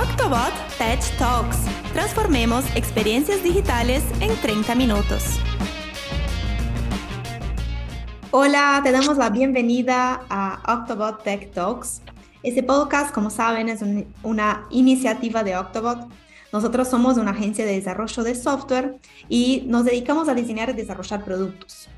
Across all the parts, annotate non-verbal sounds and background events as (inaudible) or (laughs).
Octobot Tech Talks. Transformemos experiencias digitales en 30 minutos. Hola, te damos la bienvenida a Octobot Tech Talks. Este podcast, como saben, es una iniciativa de Octobot. Nosotros somos una agencia de desarrollo de software y nos dedicamos a diseñar y desarrollar productos.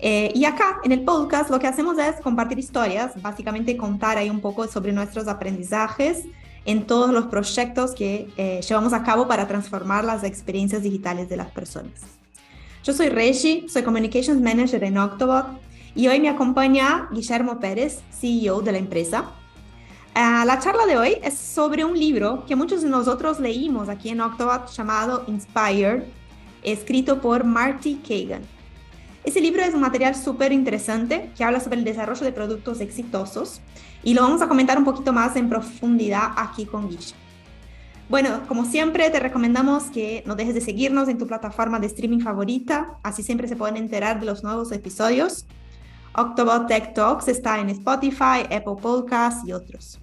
Eh, y acá en el podcast lo que hacemos es compartir historias, básicamente contar ahí un poco sobre nuestros aprendizajes en todos los proyectos que eh, llevamos a cabo para transformar las experiencias digitales de las personas. Yo soy Reggie, soy Communications Manager en Octobot y hoy me acompaña Guillermo Pérez, CEO de la empresa. Uh, la charla de hoy es sobre un libro que muchos de nosotros leímos aquí en Octobot llamado Inspired, escrito por Marty Kagan. Ese libro es un material súper interesante que habla sobre el desarrollo de productos exitosos y lo vamos a comentar un poquito más en profundidad aquí con Guille. Bueno, como siempre, te recomendamos que no dejes de seguirnos en tu plataforma de streaming favorita, así siempre se pueden enterar de los nuevos episodios. Octobot Tech Talks está en Spotify, Apple Podcasts y otros.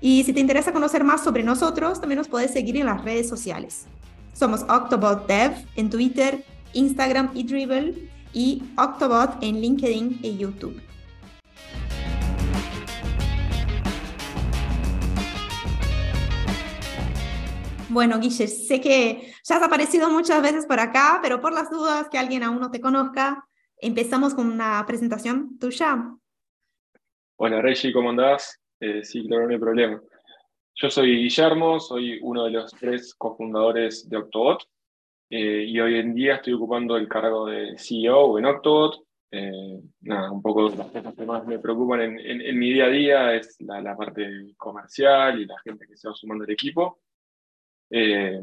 Y si te interesa conocer más sobre nosotros, también nos puedes seguir en las redes sociales. Somos Octobot Dev en Twitter, Instagram y Dribble y Octobot en LinkedIn y YouTube. Bueno, Guille, sé que ya has aparecido muchas veces por acá, pero por las dudas que alguien aún no te conozca, empezamos con una presentación tuya. Hola, Reggie, ¿cómo andás? Eh, sí, claro, no hay problema. Yo soy Guillermo, soy uno de los tres cofundadores de Octobot eh, y hoy en día estoy ocupando el cargo de CEO en Octobot. Eh, nada, un poco las cosas que más me preocupan en, en, mi día a día es la, la, parte comercial y la gente que se va sumando al equipo. Eh,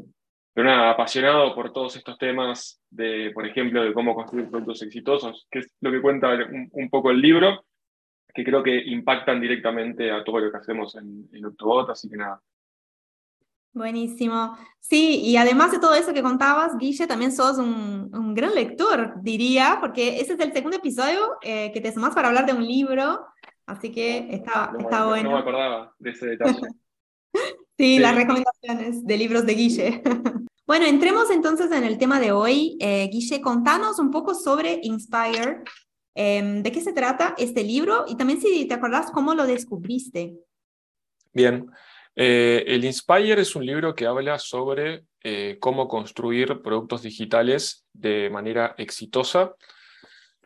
pero nada, apasionado por todos estos temas de, por ejemplo, de cómo construir productos exitosos, que es lo que cuenta un, poco el libro, que creo que impactan directamente a todo lo que hacemos en, en Octobot, así que nada, Buenísimo. Sí, y además de todo eso que contabas, Guille, también sos un, un gran lector, diría, porque ese es el segundo episodio eh, que te sumás para hablar de un libro, así que está, está bueno. No me acordaba de ese detalle. (laughs) sí, las recomendaciones de libros de Guille. (laughs) bueno, entremos entonces en el tema de hoy. Eh, Guille, contanos un poco sobre Inspire. Em, ¿De qué se trata este libro? Y también si te acordás cómo lo descubriste. Bien. Eh, el Inspire es un libro que habla sobre eh, cómo construir productos digitales de manera exitosa.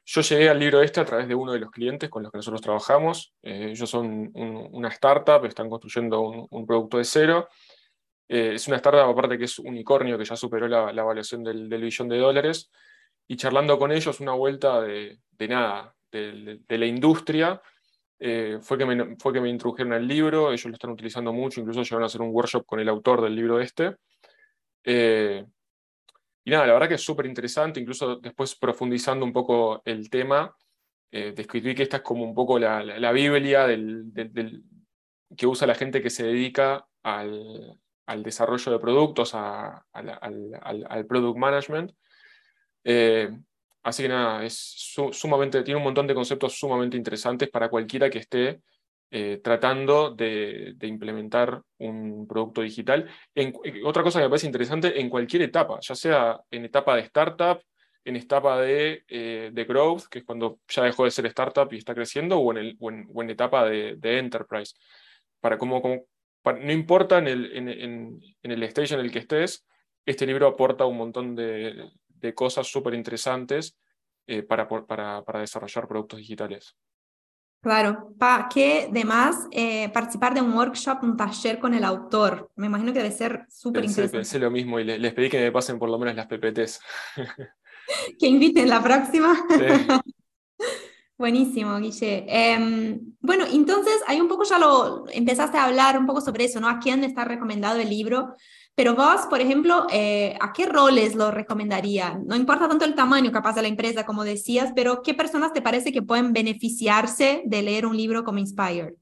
Yo llegué al libro este a través de uno de los clientes con los que nosotros trabajamos. Eh, ellos son una startup, están construyendo un, producto de cero. es una startup aparte que es unicornio, que ya superó la, la evaluación del, billón de dólares. Y charlando con ellos una vuelta de, nada, de la industria, eh, fue, que me, fue que me introdujeron al libro, ellos lo están utilizando mucho, incluso llegaron a hacer un workshop con el autor del libro este. Eh, y nada, la verdad que es súper interesante, incluso después profundizando un poco el tema, eh, describí que esta es como un poco la, la, Biblia del, que usa la gente que se dedica al, al desarrollo de productos, al, al, product management. Eh, Así que nada, es sumamente, tiene un montón de conceptos sumamente interesantes para cualquiera que esté eh, tratando de, implementar un producto digital. En, otra cosa que me parece interesante, en cualquier etapa, ya sea en etapa de startup, en etapa de, eh, growth, que es cuando ya dejó de ser startup y está creciendo, o en, el, etapa de, enterprise. Para no importa en el, en, el stage en el que estés, este libro aporta un montón de, de cosas súper interesantes eh, para, para, para, desarrollar productos digitales. Claro, ¿para qué demás eh, participar de un workshop, un taller con el autor? Me imagino que debe ser súper interesante. Pensé lo mismo y les, pedí que me pasen por lo menos las PPTs. (laughs) que inviten la próxima. (laughs) Buenísimo, Guille. Em, bueno, entonces hay un poco ya lo empezaste a hablar un poco sobre eso, ¿no? ¿A quién está recomendado el libro? Pero vos, por ejemplo, eh, ¿a qué roles lo recomendaría? No importa tanto el tamaño capaz de la empresa, como decías, pero ¿qué personas te parece que pueden beneficiarse de leer un libro como Inspire?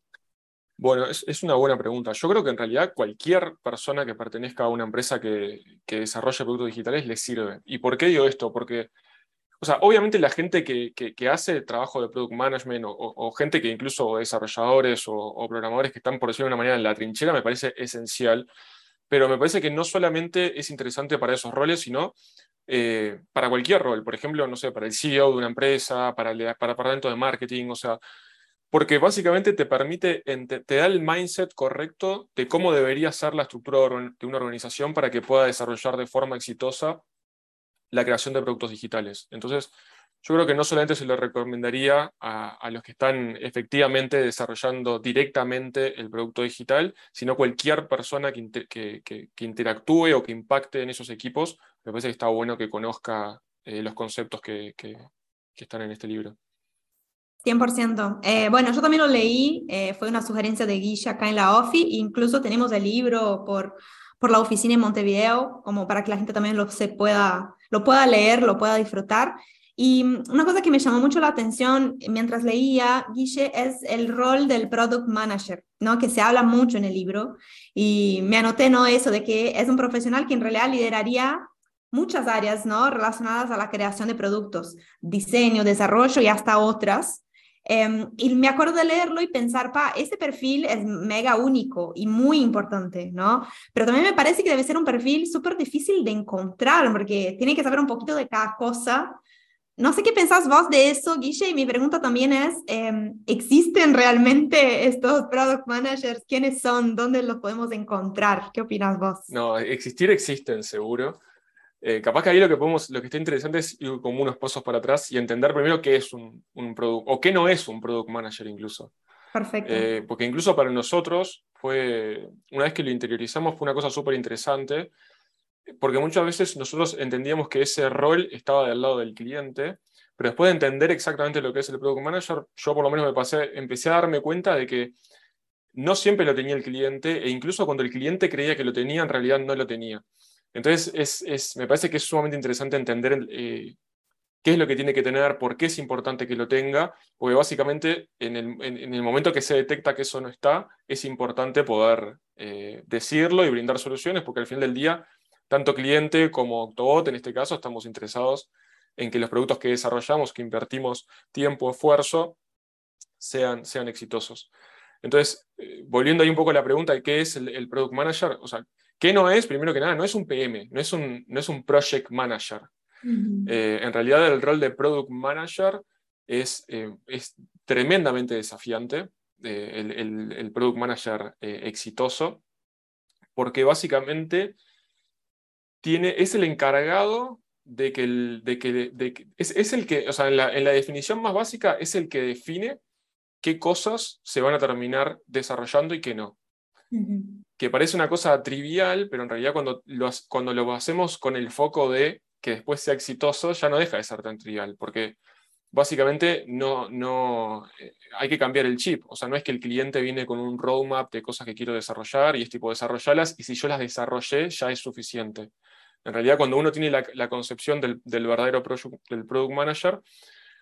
Bueno, es, una buena pregunta. Yo creo que en realidad cualquier persona que pertenezca a una empresa que, que desarrolle productos digitales le sirve. ¿Y por qué digo esto? Porque o sea, obviamente la gente que, que, hace trabajo de product management o, gente que incluso desarrolladores o, programadores que están, por decirlo de una manera, en la trinchera, me parece esencial pero me parece que no solamente es interesante para esos roles, sino eh, para cualquier rol. Por ejemplo, no sé, para el CEO de una empresa, para el para departamento de marketing, o sea, porque básicamente te permite, te da el mindset correcto de cómo debería ser la estructura de una organización para que pueda desarrollar de forma exitosa la creación de productos digitales. Entonces, yo creo que no solamente se lo recomendaría a, los que están efectivamente desarrollando directamente el producto digital, sino cualquier persona que, interactúe o que impacte en esos equipos, me parece que está bueno que conozca eh, los conceptos que, están en este libro. 100%. Eh, bueno, yo también lo leí, eh, fue una sugerencia de Guilla acá en la OFI, incluso tenemos el libro por, por la oficina en Montevideo, como para que la gente también lo, se pueda, lo pueda leer, lo pueda disfrutar. Y una cosa que me llamó mucho la atención mientras leía, Guille, es el rol del product manager, ¿no? Que se habla mucho en el libro. Y me anoté, ¿no? Eso de que es un profesional que en realidad lideraría muchas áreas, ¿no? Relacionadas a la creación de productos, diseño, desarrollo y hasta otras. Em, y me acuerdo de leerlo y pensar, pa, ese perfil es mega único y muy importante, ¿no? Pero también me parece que debe ser un perfil súper difícil de encontrar, porque tiene que saber un poquito de cada cosa no sé qué pensás vos de eso, Guille, y mi pregunta también es, em, ¿existen realmente estos product managers? ¿Quiénes son? ¿Dónde los podemos encontrar? ¿Qué opinas vos? No, existir existen, seguro. Eh, capaz que ahí lo que, podemos, lo que está interesante es ir como unos pasos para atrás y entender primero qué es un, un product, o qué no es un product manager incluso. Perfecto. Eh, porque incluso para nosotros fue, una vez que lo interiorizamos, fue una cosa súper interesante porque muchas veces nosotros entendíamos que ese rol estaba del lado del cliente, pero después de entender exactamente lo que es el Product Manager, yo por lo menos me pasé, empecé a darme cuenta de que no siempre lo tenía el cliente, e incluso cuando el cliente creía que lo tenía, en realidad no lo tenía. Entonces, es, es, me parece que es sumamente interesante entender eh, qué es lo que tiene que tener, por qué es importante que lo tenga, porque básicamente en el, en, el momento que se detecta que eso no está, es importante poder eh, decirlo y brindar soluciones, porque al fin del día tanto cliente como Octobot, en este caso, estamos interesados en que los productos que desarrollamos, que invertimos tiempo, esfuerzo, sean, sean exitosos. Entonces, eh, volviendo ahí un poco a la pregunta de qué es el, Product Manager, o sea, ¿qué no es? Primero que nada, no es un PM, no es un, no es un Project Manager. Eh, en realidad, el rol de Product Manager es, eh, es tremendamente desafiante, el, el, Product Manager exitoso, porque básicamente es el encargado de que, el, de que, es, el que, o sea, en la, definición más básica, es el que define qué cosas se van a terminar desarrollando y qué no. Que parece una cosa trivial, pero en realidad cuando lo, cuando lo hacemos con el foco de que después sea exitoso, ya no deja de ser tan trivial, porque básicamente no, no, eh, hay que cambiar el chip. O sea, no es que el cliente viene con un roadmap de cosas que quiero desarrollar y es tipo desarrollarlas y si yo las desarrollé ya es suficiente. En realidad, cuando uno tiene la, concepción del, verdadero del product manager,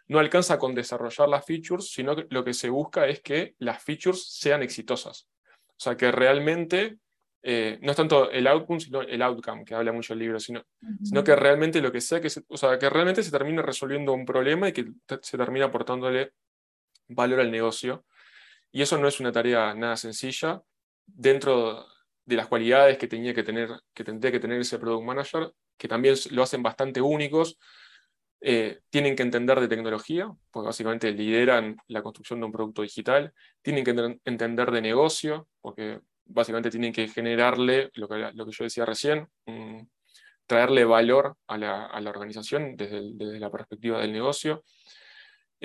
no alcanza con desarrollar las features, sino que lo que se busca es que las features sean exitosas. O sea, que realmente eh, no es tanto el outcome, sino el outcome, que habla mucho el libro, sino, sino que realmente lo que sea, que o sea, que realmente se termine resolviendo un problema y que se termine aportándole valor al negocio. Y eso no es una tarea nada sencilla. Dentro de las cualidades que tenía que tener, que tendría que tener ese product manager, que también lo hacen bastante únicos. Eh, tienen que entender de tecnología, porque básicamente lideran la construcción de un producto digital. Tienen que entender de negocio, porque básicamente tienen que generarle, lo que, lo que yo decía recién, traerle valor a la, a la organización desde, desde, la perspectiva del negocio.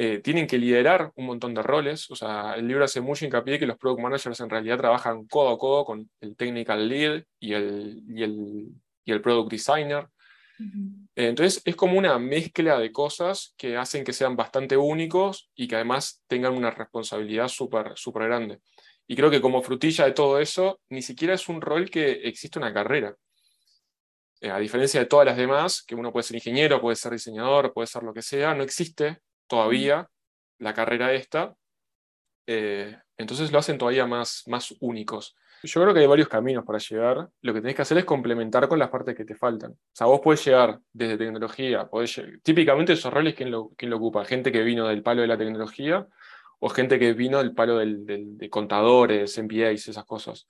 Eh, tienen que liderar un montón de roles. O sea, el libro hace mucho hincapié que los product managers en realidad trabajan codo a codo con el technical lead y el, y el, y el product designer. Eh, entonces, es como una mezcla de cosas que hacen que sean bastante únicos y que además tengan una responsabilidad súper super grande. Y creo que como frutilla de todo eso, ni siquiera es un rol que existe una carrera. Eh, a diferencia de todas las demás, que uno puede ser ingeniero, puede ser diseñador, puede ser lo que sea, no existe todavía la carrera esta, eh, entonces lo hacen todavía más, más únicos. Yo creo que hay varios caminos para llegar. Lo que tenés que hacer es complementar con las partes que te faltan. O sea, vos podés llegar desde tecnología, podés típicamente esos roles, ¿quién lo, lo ocupa? Gente que vino del palo de la tecnología o gente que vino del palo del, de contadores, MBAs, esas cosas.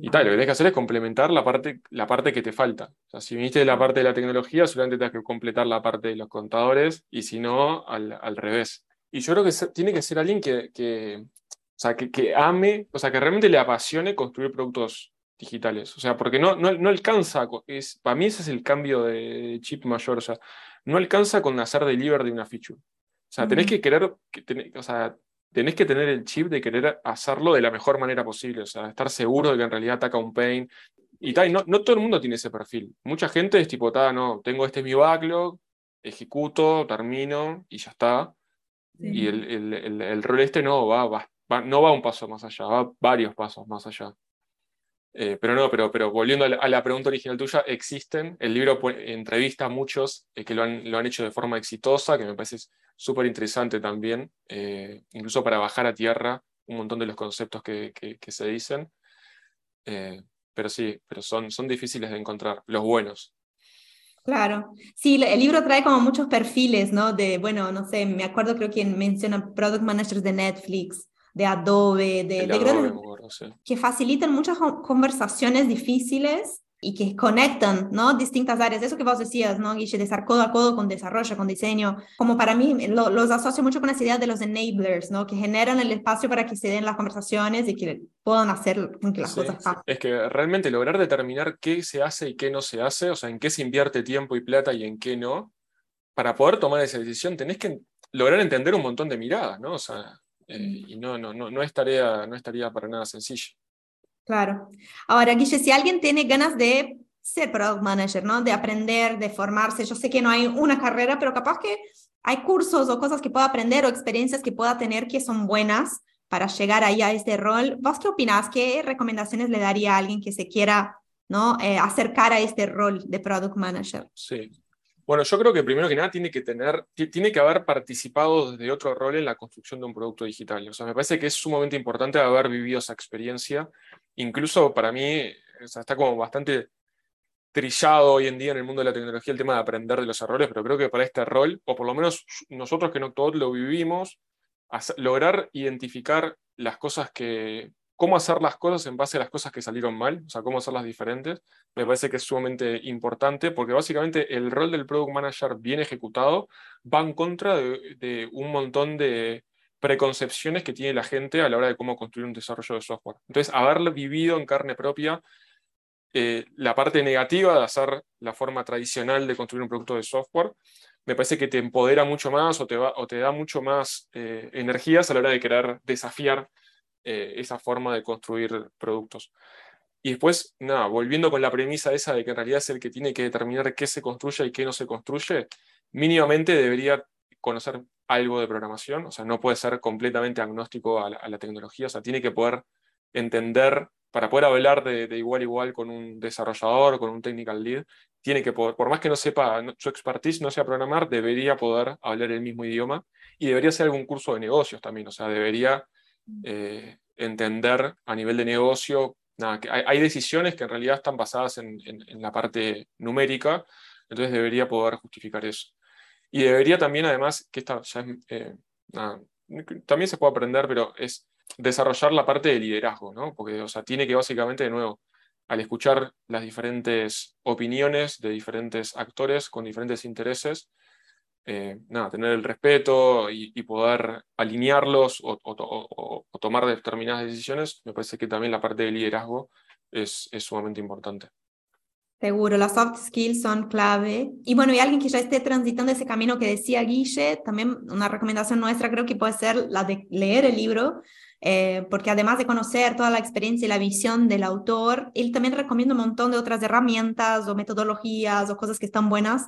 Y tal, lo que tienes que hacer es complementar la parte, la parte que te falta. O sea, si viniste de la parte de la tecnología, solamente tienes que completar la parte de los contadores, y si no, al, al revés. Y yo creo que tiene que ser alguien que, que o sea, que, que, ame, o sea, que realmente le apasione construir productos digitales. O sea, porque no, no, no alcanza, es, para mí ese es el cambio de chip mayor, o sea, no alcanza con hacer deliver de una feature. O sea, tenés que querer, que o sea, tenés que tener el chip de querer hacerlo de la mejor manera posible, o sea, estar seguro de que en realidad ataca un pain. Y tal, no, no todo el mundo tiene ese perfil. Mucha gente es tipo, no, tengo este mi backlog, ejecuto, termino y ya está. Y el, el, el, rol este no va, va, no va un paso más allá, va varios pasos más allá. Eh, pero no, pero, pero volviendo a la, pregunta original tuya, existen. El libro entrevista a muchos eh, que lo han, lo han, hecho de forma exitosa, que me parece súper interesante también, eh, incluso para bajar a tierra un montón de los conceptos que, que, se dicen. pero sí, pero son, son difíciles de encontrar, los buenos. Claro, sí, el libro trae como muchos perfiles, ¿no? De, bueno, no sé, me acuerdo creo que menciona product managers de Netflix, de Adobe, de, de que facilitan muchas conversaciones difíciles y que conectan, ¿no? Distintas áreas. Eso que vos decías, ¿no, Guille? De estar codo a codo con desarrollo, con diseño. Como para mí, los asocio mucho con esa idea de los enablers, ¿no? Que generan el espacio para que se den las conversaciones y que puedan hacer que las cosas pasen. Es que realmente lograr determinar qué se hace y qué no se hace, o sea, en qué se invierte tiempo y plata y en qué no, para poder tomar esa decisión tenés que lograr entender un montón de miradas, ¿no? O sea, eh, y no, no, no, no, es tarea, no estaría para nada sencillo. Claro. Ahora, Guille, si alguien tiene ganas de ser product manager, ¿no? De aprender, de formarse, yo sé que no hay una carrera, pero capaz que hay cursos o cosas que pueda aprender o experiencias que pueda tener que son buenas para llegar ahí a este rol. ¿Vos qué opinás? ¿Qué recomendaciones le daría a alguien que se quiera ¿no? Eh, acercar a este rol de product manager? Sí, bueno, yo creo que primero que nada tiene que tener, tiene que haber participado desde otro rol en la construcción de un producto digital. O sea, me parece que es sumamente importante haber vivido esa experiencia. Incluso para mí, está como bastante trillado hoy en día en el mundo de la tecnología el tema de aprender de los errores, pero creo que para este rol, o por lo menos nosotros que en Octobot lo vivimos, lograr identificar las cosas que, cómo hacer las cosas en base a las cosas que salieron mal, o sea, cómo hacerlas diferentes, me parece que es sumamente importante porque básicamente el rol del product manager bien ejecutado va en contra de, un montón de preconcepciones que tiene la gente a la hora de cómo construir un desarrollo de software. Entonces, haberlo vivido en carne propia eh, la parte negativa de hacer la forma tradicional de construir un producto de software, me parece que te empodera mucho más o te, va, o te da mucho más eh, energías a la hora de querer desafiar eh, esa forma de construir productos. Y después, nada, volviendo con la premisa esa de que en realidad es el que tiene que determinar qué se construye y qué no se construye, mínimamente debería conocer algo de programación, o sea, no puede ser completamente agnóstico a la, tecnología, o sea, tiene que poder entender, para poder hablar de, igual a igual con un desarrollador, con un technical lead, tiene que poder, por más que no sepa, su expertise no sea programar, debería poder hablar el mismo idioma y debería ser algún curso de negocios también, o sea, debería eh, entender a nivel de negocio, nada, que hay, decisiones que en realidad están basadas en, la parte numérica, entonces debería poder justificar eso. Y debería también, además, que esta ya es, eh, también se puede aprender, pero es desarrollar la parte de liderazgo, ¿no? Porque, o sea, tiene que básicamente, de nuevo, al escuchar las diferentes opiniones de diferentes actores con diferentes intereses, eh, nada, tener el respeto y, poder alinearlos o, tomar determinadas decisiones, me parece que también la parte de liderazgo es, es sumamente importante. Seguro, las soft skills son clave. Y bueno, y alguien que ya esté transitando ese camino que decía Guille, también una recomendación nuestra creo que puede ser la de leer el libro, eh, porque además de conocer toda la experiencia y la visión del autor, él también recomienda un montón de otras herramientas o metodologías o cosas que están buenas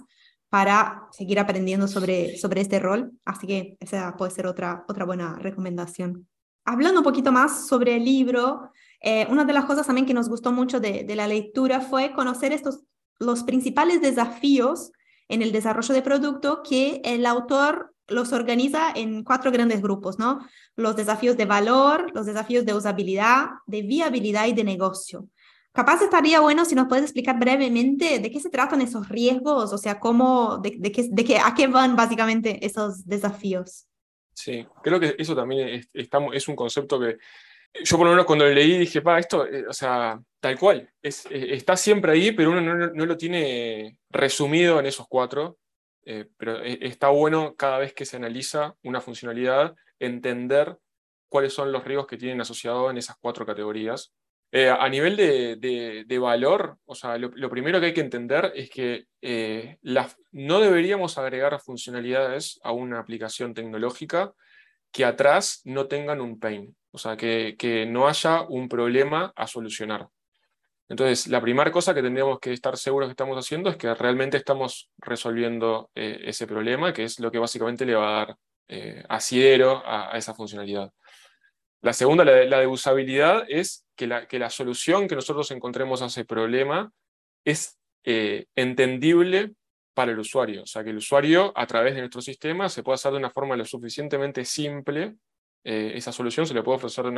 para seguir aprendiendo sobre, sobre este rol. Así que esa puede ser otra, otra buena recomendación. Hablando un poquito más sobre el libro, eh, una de las cosas también que nos gustó mucho de, de, la lectura fue conocer estos, los principales desafíos en el desarrollo de producto que el autor los organiza en cuatro grandes grupos, ¿no? Los desafíos de valor, los desafíos de usabilidad, de viabilidad y de negocio. Capaz estaría bueno si nos puedes explicar brevemente de qué se tratan esos riesgos, o sea, cómo, de, de, qué, de qué, a qué van básicamente esos desafíos. Sí, creo que eso también es, es un concepto que yo por lo menos cuando lo leí dije, pa, esto, eh, o sea, tal cual, es, eh, está siempre ahí, pero uno no, lo tiene resumido en esos cuatro, eh, pero está bueno cada vez que se analiza una funcionalidad entender cuáles son los riesgos que tienen asociados en esas cuatro categorías. A nivel de, valor, o sea, lo, primero que hay que entender es que no deberíamos agregar funcionalidades a una aplicación tecnológica que atrás no tengan un pain. O sea, que, no haya un problema a solucionar. Entonces, la primera cosa que tendríamos que estar seguros que estamos haciendo es que realmente estamos resolviendo eh, ese problema, que es lo que básicamente le va a dar eh, asidero a, esa funcionalidad. La segunda, la de, usabilidad, es que la, que la, solución que nosotros encontremos a ese problema es eh, entendible para el usuario. O sea, que el usuario, a través de nuestro sistema, se pueda hacer de una forma lo suficientemente simple eh, esa solución se le puede ofrecer de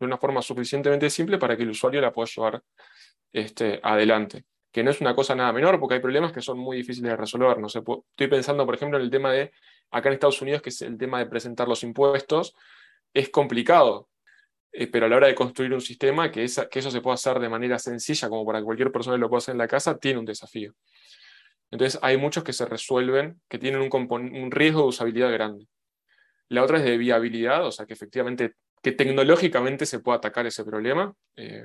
una, forma suficientemente simple para que el usuario la pueda llevar este, adelante. Que no es una cosa nada menor, porque hay problemas que son muy difíciles de resolver. No sé, estoy pensando, por ejemplo, en el tema de, acá en Estados Unidos, que es el tema de presentar los impuestos, es complicado. Eh, pero a la hora de construir un sistema, que, eso se pueda hacer de manera sencilla, como para cualquier persona lo pueda hacer en la casa, tiene un desafío. Entonces hay muchos que se resuelven, que tienen un, un riesgo de usabilidad grande. La otra es de viabilidad, o sea, que efectivamente, que tecnológicamente se pueda atacar ese problema. Eh,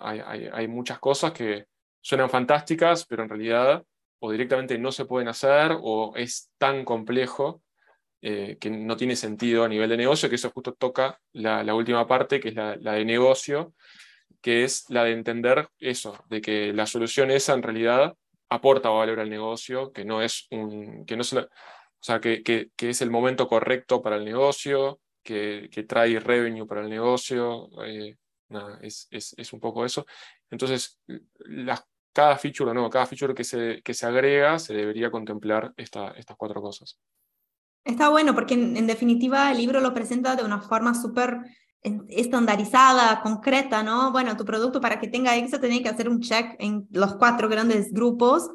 hay, muchas cosas que suenan fantásticas, pero en realidad o directamente no se pueden hacer o es tan complejo eh, que no tiene sentido a nivel de negocio, que eso justo toca la, última parte, que es la, de negocio, que es la de entender eso, de que la solución esa en realidad aporta valor al negocio, que no es un, que no se, o sea, que, que, es el momento correcto para el negocio, que, que trae revenue para el negocio, eh, es, es, es, un poco eso. Entonces, las, cada feature, no, cada feature que se, que se agrega se debería contemplar esta, estas cuatro cosas. Está bueno porque en, en, definitiva el libro lo presenta de una forma súper estandarizada, concreta, ¿no? Bueno, tu producto para que tenga éxito tiene que hacer un check en los cuatro grandes grupos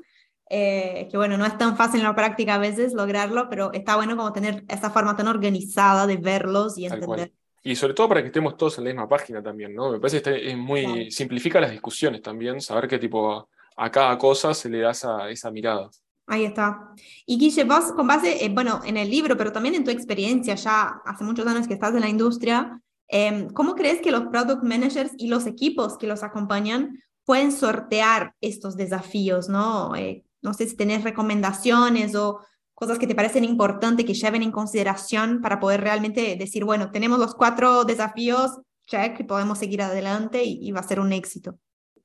eh, que bueno, no es tan fácil en la práctica a veces lograrlo, pero está bueno como tener esa forma tan organizada de verlos y entender. Y sobre todo para que estemos todos en la misma página también, ¿no? Me parece que es muy, simplifica las discusiones también, saber qué tipo a, cada cosa se le da esa, esa mirada. Ahí está. Y Guille, vos con base, eh, bueno, en el libro, pero también en tu experiencia, ya hace muchos años que estás en la industria, em, ¿cómo crees que los product managers y los equipos que los acompañan pueden sortear estos desafíos, ¿no? Eh, no sé si tenés recomendaciones o cosas que te parecen importantes que lleven en consideración para poder realmente decir, bueno, tenemos los cuatro desafíos, check, y podemos seguir adelante y, va a ser un éxito.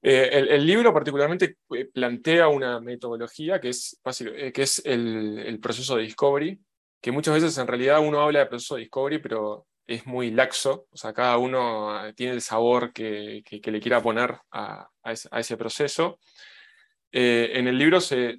Eh, el, libro particularmente eh, plantea una metodología que es, eh, que es el, proceso de discovery, que muchas veces en realidad uno habla de proceso de discovery, pero es muy laxo, o sea, cada uno tiene el sabor que, le quiera poner a, ese proceso. En el libro se,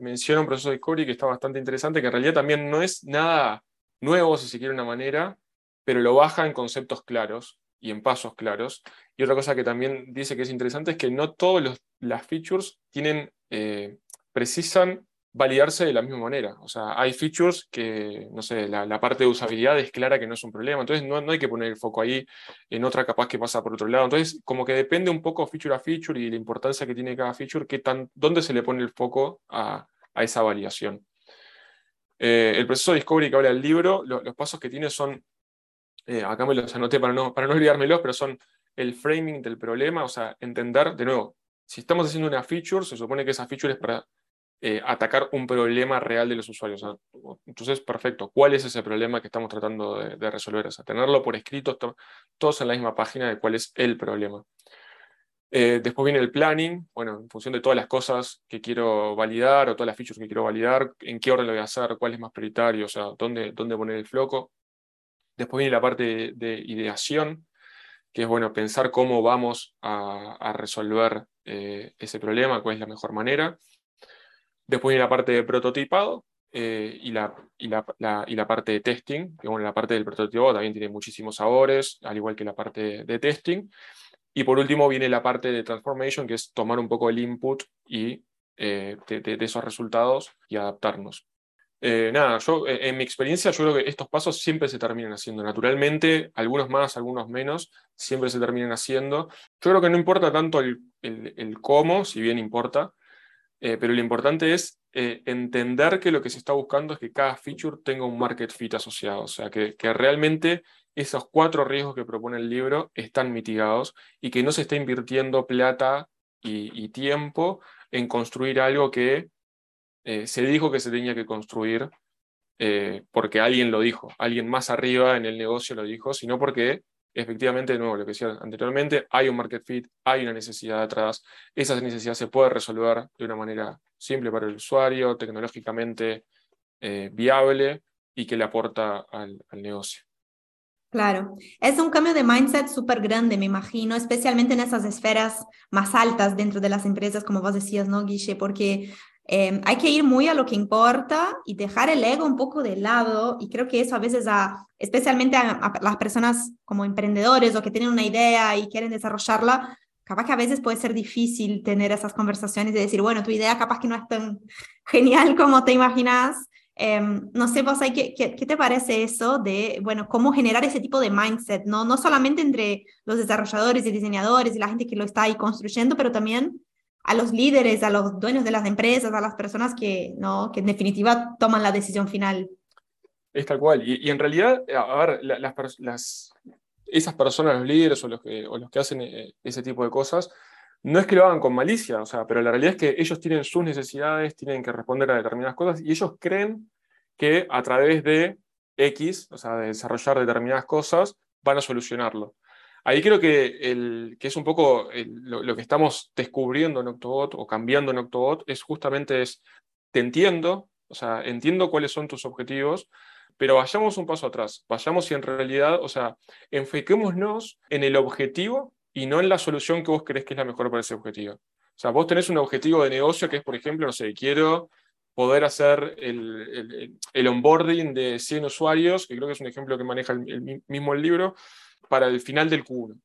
menciona un proceso de discovery que está bastante interesante, que en realidad también no es nada nuevo, si se quiere una manera, pero lo baja en conceptos claros y en pasos claros. Y otra cosa que también dice que es interesante es que no todas las features tienen, eh, precisan validarse de la misma manera. O sea, hay features que, no sé, la, parte de usabilidad es clara que no es un problema, entonces no, no, hay que poner el foco ahí en otra capaz que pasa por otro lado. Entonces, como que depende un poco feature a feature y la importancia que tiene cada feature, qué tan, dónde se le pone el foco a, a esa validación. Eh, el proceso de discovery que habla el libro, los pasos que tiene son, eh, acá me los anoté para no, para no olvidármelos, pero son el framing del problema, o sea, entender, de nuevo, si estamos haciendo una feature, se supone que esa feature es para eh, atacar un problema real de los usuarios. Entonces, perfecto. ¿Cuál es ese problema que estamos tratando de, resolver? O sea, tenerlo por escrito, todos en la misma página de cuál es el problema. Eh, después viene el planning, bueno, en función de todas las cosas que quiero validar o todas las features que quiero validar, en qué orden lo voy a hacer, cuál es más prioritario, o sea, dónde, dónde poner el floco. Después viene la parte de, ideación, que es bueno, pensar cómo vamos a, resolver eh, ese problema, cuál es la mejor manera. Después viene la parte de prototipado eh, y, la, y, la, y, la, parte de testing, que bueno, la parte del prototipo también tiene muchísimos sabores, al igual que la parte de testing. Y por último viene la parte de transformation, que es tomar un poco el input y, eh, de, esos resultados y adaptarnos. Eh, nada, yo eh, en mi experiencia yo creo que estos pasos siempre se terminan haciendo naturalmente, algunos más, algunos menos, siempre se terminan haciendo. Yo creo que no importa tanto el, cómo, si bien importa, eh, pero lo importante es entender que lo que se está buscando es que cada feature tenga un market fit asociado, o sea, que, realmente esos cuatro riesgos que propone el libro están mitigados y que no se está invirtiendo plata y tiempo en construir algo que eh, se dijo que se tenía que construir eh, porque alguien lo dijo, alguien más arriba en el negocio lo dijo, sino porque efectivamente, de nuevo, lo que decía anteriormente, hay un market fit, hay una necesidad atrás, esa necesidad se puede resolver de una manera simple para el usuario, tecnológicamente eh, viable y que le aporta al, negocio. Claro, es un cambio de mindset súper grande, me imagino, especialmente en esas esferas más altas dentro de las empresas, como vos decías, ¿no, Guille? Porque Em, hay que ir muy a lo que importa y dejar el ego un poco de lado y creo que eso a veces, a, especialmente a, las personas como emprendedores o que tienen una idea y quieren desarrollarla, capaz que a veces puede ser difícil tener esas conversaciones y decir, bueno, tu idea capaz que no es tan (laughs) genial como te imaginas. Em, no sé, vos, ¿qué, ¿qué, qué, te parece eso de, bueno, cómo generar ese tipo de mindset, ¿no? No solamente entre los desarrolladores y diseñadores y la gente que lo está ahí construyendo, pero también a los líderes, a los dueños de las empresas, a las personas que, ¿no? que en definitiva toman la decisión final. Es tal cual. Y, en realidad, a ver, esas personas, los líderes o los que, o los que hacen eh, ese tipo de cosas, no es que lo hagan con malicia, o sea, pero la realidad es que ellos tienen sus necesidades, tienen que responder a determinadas cosas y ellos creen que a través de X, o sea, de desarrollar determinadas cosas, van a solucionarlo. Ahí creo que, el, que es un poco lo, que estamos descubriendo en Octobot o cambiando en Octobot es justamente es, te entiendo, o sea, entiendo cuáles son tus objetivos, pero vayamos un paso atrás, vayamos y en realidad, o sea, enfoquémonos en el objetivo y no en la solución que vos crees que es la mejor para ese objetivo. O sea, vos tenés un objetivo de negocio que es, por ejemplo, no sé, quiero poder hacer el, el, onboarding de 100 usuarios, que creo que es un ejemplo que maneja el mismo el libro, para el final del Q1.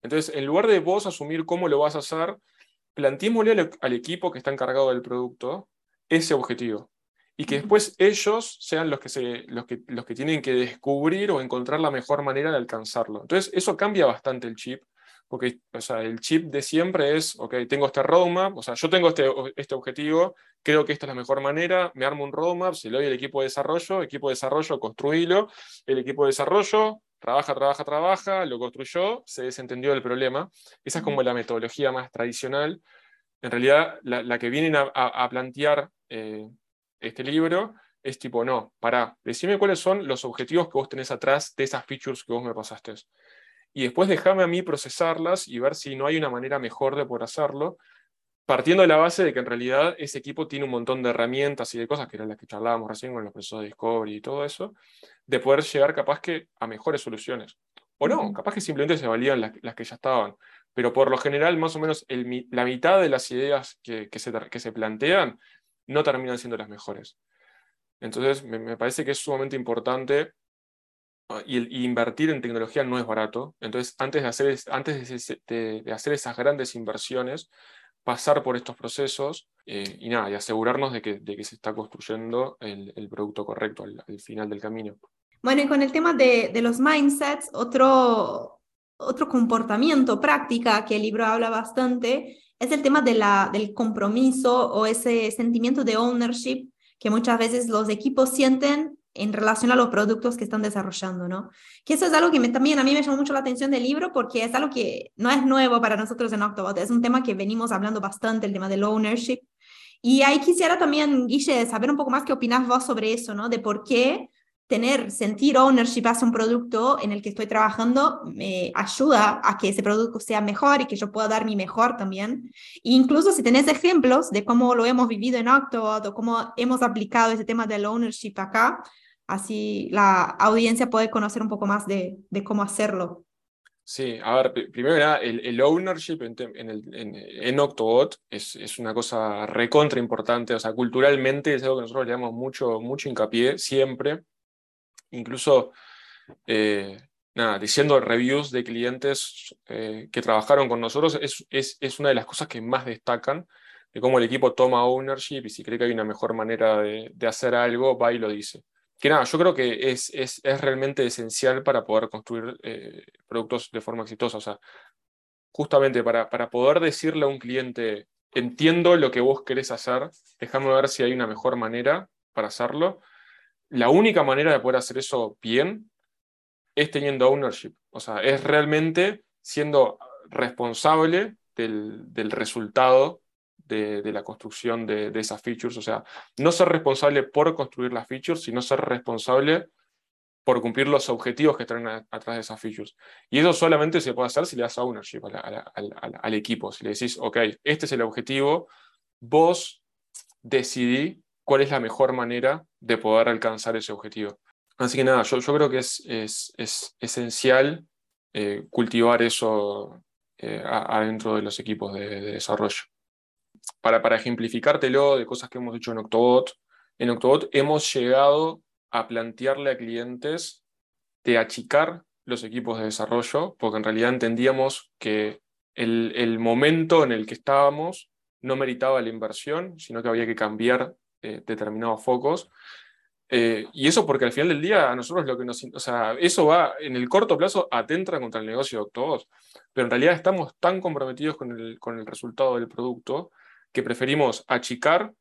Entonces, en lugar de vos asumir cómo lo vas a hacer, planteémosle al, equipo que está encargado del producto ese objetivo. Y que después ellos sean los que, se, los, que, los que tienen que descubrir o encontrar la mejor manera de alcanzarlo. Entonces, eso cambia bastante el chip, porque o sea, el chip de siempre es, ok, tengo este roadmap, o sea, yo tengo este, este objetivo, creo que esta es la mejor manera, me armo un roadmap, se lo doy al equipo de desarrollo, equipo de desarrollo, construílo, el equipo de desarrollo trabaja, trabaja, trabaja, lo construyó, se desentendió del problema. Esa es como la metodología más tradicional. En realidad, la, que vienen a, plantear eh, este libro es tipo, no, para, decime cuáles son los objetivos que vos tenés atrás de esas features que vos me pasaste. Y después déjame a mí procesarlas y ver si no hay una manera mejor de poder hacerlo, partiendo de la base de que en realidad ese equipo tiene un montón de herramientas y de cosas, que eran las que charlábamos recién con los procesos de Discovery y todo eso, de poder llegar capaz que a mejores soluciones. O no, capaz que simplemente se valían las, que ya estaban. Pero por lo general, más o menos la mitad de las ideas que, se, que se plantean no terminan siendo las mejores. Entonces, me, parece que es sumamente importante ah, y, invertir en tecnología no es barato. Entonces, antes de hacer, antes de hacer esas grandes inversiones, pasar por estos procesos eh, y nada, y asegurarnos de que, de que se está construyendo el, producto correcto al, final del camino. Bueno, y con el tema de, los mindsets, otro, otro comportamiento, práctica que el libro habla bastante, es el tema del compromiso o ese sentimiento de ownership que muchas veces los equipos sienten en relación a los productos que están desarrollando, ¿no? Que eso es algo que también a mí me llamó mucho la atención del libro porque es algo que no es nuevo para nosotros en Octobot, es un tema que venimos hablando bastante, el tema del ownership. Y ahí quisiera también, Guille, saber un poco más qué opinas vos sobre eso, ¿no? De por qué tener, sentir ownership hacia un producto en el que estoy trabajando me ayuda a que ese producto sea mejor y que yo pueda dar mi mejor también. E incluso si tenés ejemplos de cómo lo hemos vivido en Octobot o cómo hemos aplicado ese tema del ownership acá, así la audiencia puede conocer un poco más de, de cómo hacerlo. Sí, a ver, primero nada, el, ownership en, en, en, Octobot es, es, una cosa recontra importante, o sea, culturalmente es algo que nosotros le damos mucho, mucho hincapié siempre, incluso, eh, nada, diciendo reviews de clientes eh, que trabajaron con nosotros, es, es, es, una de las cosas que más destacan de cómo el equipo toma ownership y si cree que hay una mejor manera de, hacer algo, va y lo dice. Que nada, yo creo que es, es, realmente esencial para poder construir eh, productos de forma exitosa. O sea, justamente para, para poder decirle a un cliente, entiendo lo que vos querés hacer, déjame ver si hay una mejor manera para hacerlo. La única manera de poder hacer eso bien es teniendo ownership. O sea, es realmente siendo responsable del, del resultado de, de, la construcción de, de, esas features. O sea, no ser responsable por construir las features, sino ser responsable por cumplir los objetivos que están atrás de esas features. Y eso solamente se puede hacer si le das ownership al equipo. Si le decís, ok, este es el objetivo, vos decidí cuál es la mejor manera de poder alcanzar ese objetivo. Así que nada, yo, creo que es, es, es esencial eh, cultivar eso eh, adentro de los equipos de, desarrollo. Para, para ejemplificártelo de cosas que hemos hecho en Octobot, en Octobot hemos llegado a plantearle a clientes de achicar los equipos de desarrollo, porque en realidad entendíamos que el, el momento en el que estábamos no meritaba la inversión, sino que había que cambiar eh, determinados focos. Eh, y eso porque al final del día a nosotros lo que nos... O sea, eso va en el corto plazo atenta contra el negocio de Octobot, pero en realidad estamos tan comprometidos con el, con el resultado del producto que preferimos achicar,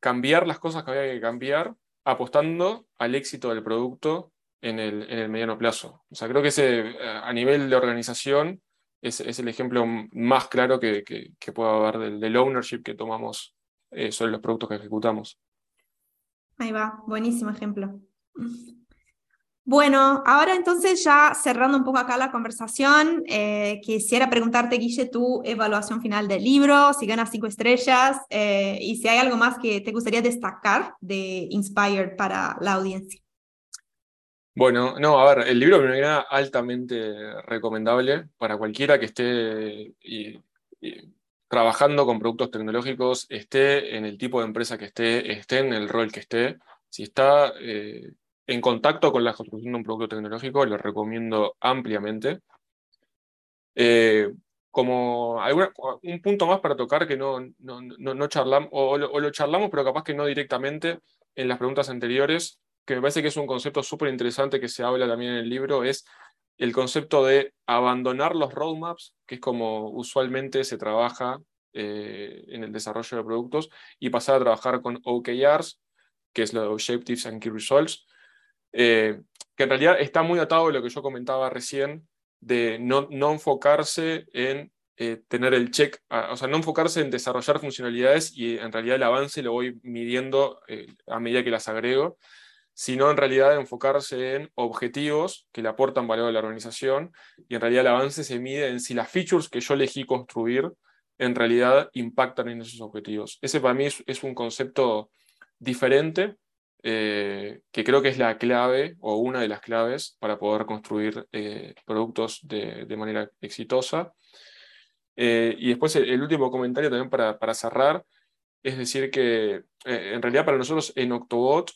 cambiar las cosas que había que cambiar, apostando al éxito del producto en el, en el mediano plazo. O sea, creo que ese, eh, a nivel de organización es, es el ejemplo más claro que, que, que pueda haber del, ownership que tomamos eh, sobre los productos que ejecutamos. Ahí va, buenísimo ejemplo. Bueno, ahora entonces ya cerrando un poco acá la conversación, eh, quisiera preguntarte, Guille, tu evaluación final del libro, si ganas cinco estrellas eh, y si hay algo más que te gustaría destacar de Inspired para la audiencia. Bueno, no, a ver, el libro me era altamente recomendable para cualquiera que esté y, y, trabajando con productos tecnológicos, esté en el tipo de empresa que esté, esté en el rol que esté. Si está eh, en contacto con la construcción de un producto tecnológico, lo recomiendo ampliamente. Eh, como alguna, un punto más para tocar que no, no, no, no charlamos, o lo, o lo, charlamos, pero capaz que no directamente en las preguntas anteriores, que me parece que es un concepto súper interesante que se habla también en el libro, es el concepto de abandonar los roadmaps, que es como usualmente se trabaja eh, en el desarrollo de productos, y pasar a trabajar con OKRs, que es lo Objectives and Key Results, eh, que en realidad está muy atado a lo que yo comentaba recién, de no, no enfocarse en eh, tener el check, o sea, no enfocarse en desarrollar funcionalidades y en realidad el avance lo voy midiendo a medida que las agrego, sino en realidad enfocarse en objetivos que le aportan valor a la organización y en realidad el avance se mide en si las features que yo elegí construir en realidad impactan en esos objetivos. Ese para mí es, un concepto diferente eh, que creo que es la clave o una de las claves para poder construir eh, productos de, manera exitosa. Eh, y después el, el, último comentario también para, para cerrar, es decir que en realidad para nosotros en Octobot,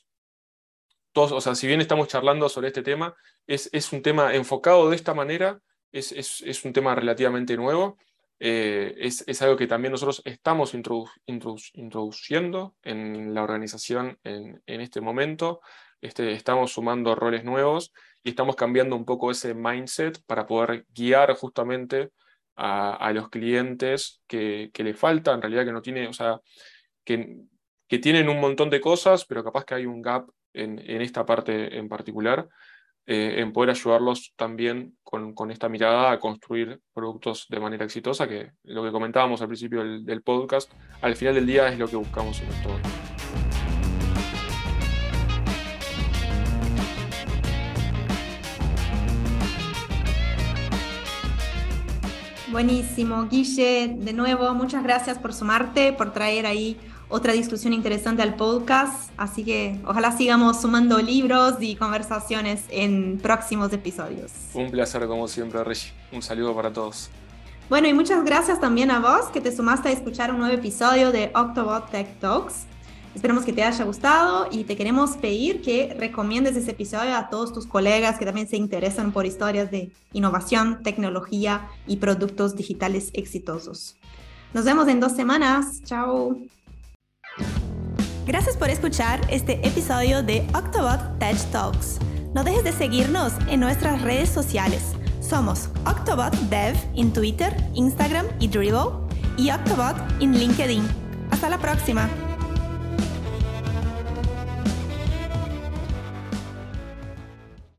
todos, o sea, si bien estamos charlando sobre este tema, es, es un tema enfocado de esta manera, es, es, es un tema relativamente nuevo eh, es, algo que también nosotros estamos introdu introdu introduciendo en la organización en, en este momento. Este, estamos sumando roles nuevos y estamos cambiando un poco ese mindset para poder guiar justamente a, a los clientes que, que, le falta, en realidad que no tiene, o sea, que, que tienen un montón de cosas, pero capaz que hay un gap en, esta parte en particular eh, en poder ayudarlos también con, con, esta mirada a construir productos de manera exitosa, que lo que comentábamos al principio del, podcast, al final del día es lo que buscamos en esto. Buenísimo, Guille, de nuevo, muchas gracias por sumarte, por traer ahí otra discusión interesante al podcast, así que ojalá sigamos sumando libros y conversaciones en próximos episodios. Un placer como siempre, Rich. Un saludo para todos. Bueno, y muchas gracias también a vos que te sumaste a escuchar un nuevo episodio de Octobot Tech Talks. Esperemos que te haya gustado y te queremos pedir que recomiendes ese episodio a todos tus colegas que también se interesan por historias de innovación, tecnología y productos digitales exitosos. Nos vemos en dos semanas. Chao. Gracias por escuchar este episodio de Octobot Tech Talks. No dejes de seguirnos en nuestras redes sociales. Somos Octobot Dev en Twitter, Instagram y Dribble y Octobot en LinkedIn. Hasta la próxima.